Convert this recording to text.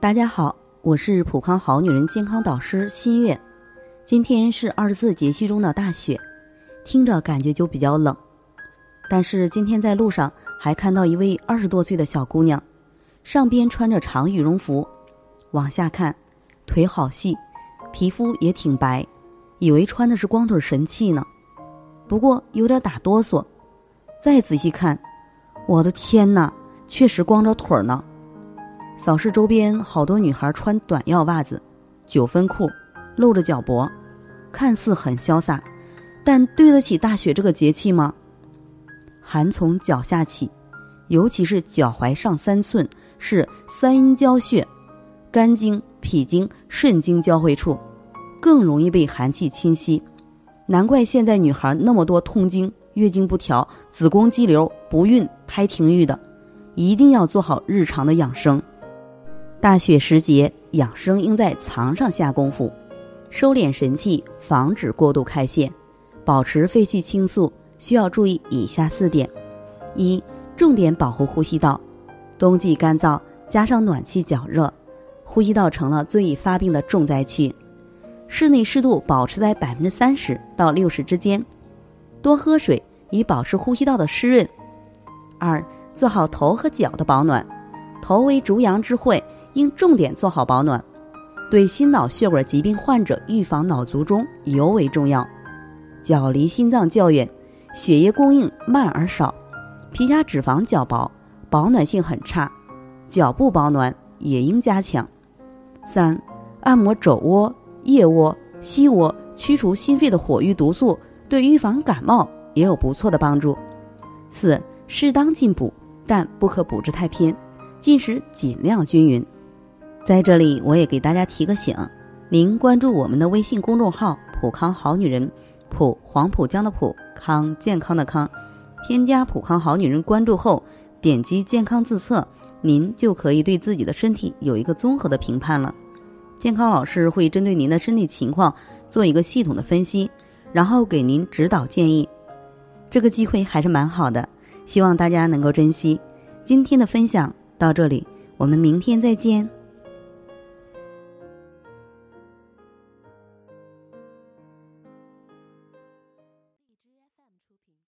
大家好，我是普康好女人健康导师新月。今天是二十四节气中的大雪，听着感觉就比较冷。但是今天在路上还看到一位二十多岁的小姑娘，上边穿着长羽绒服，往下看，腿好细，皮肤也挺白，以为穿的是光腿神器呢。不过有点打哆嗦，再仔细看，我的天哪，确实光着腿呢。扫视周边，好多女孩穿短腰袜子、九分裤，露着脚脖，看似很潇洒，但对得起大雪这个节气吗？寒从脚下起，尤其是脚踝上三寸是三阴交穴，肝经、脾经、肾经交汇处，更容易被寒气侵袭。难怪现在女孩那么多痛经、月经不调、子宫肌瘤、不孕、胎停育的，一定要做好日常的养生。大雪时节，养生应在藏上下功夫，收敛神气，防止过度开泄，保持肺气清肃，需要注意以下四点：一、重点保护呼吸道。冬季干燥，加上暖气较热，呼吸道成了最易发病的重灾区。室内湿度保持在百分之三十到六十之间，多喝水以保持呼吸道的湿润。二、做好头和脚的保暖，头为逐阳之会。应重点做好保暖，对心脑血管疾病患者预防脑卒中尤为重要。脚离心脏较远，血液供应慢而少，皮下脂肪较薄，保暖性很差，脚部保暖也应加强。三、按摩肘窝、腋窝、膝窝，驱除心肺的火郁毒素，对预防感冒也有不错的帮助。四、适当进补，但不可补之太偏，进食尽量均匀。在这里，我也给大家提个醒：您关注我们的微信公众号“普康好女人”，普黄浦江的普康健康的康，添加“普康好女人”关注后，点击健康自测，您就可以对自己的身体有一个综合的评判了。健康老师会针对您的身体情况做一个系统的分析，然后给您指导建议。这个机会还是蛮好的，希望大家能够珍惜。今天的分享到这里，我们明天再见。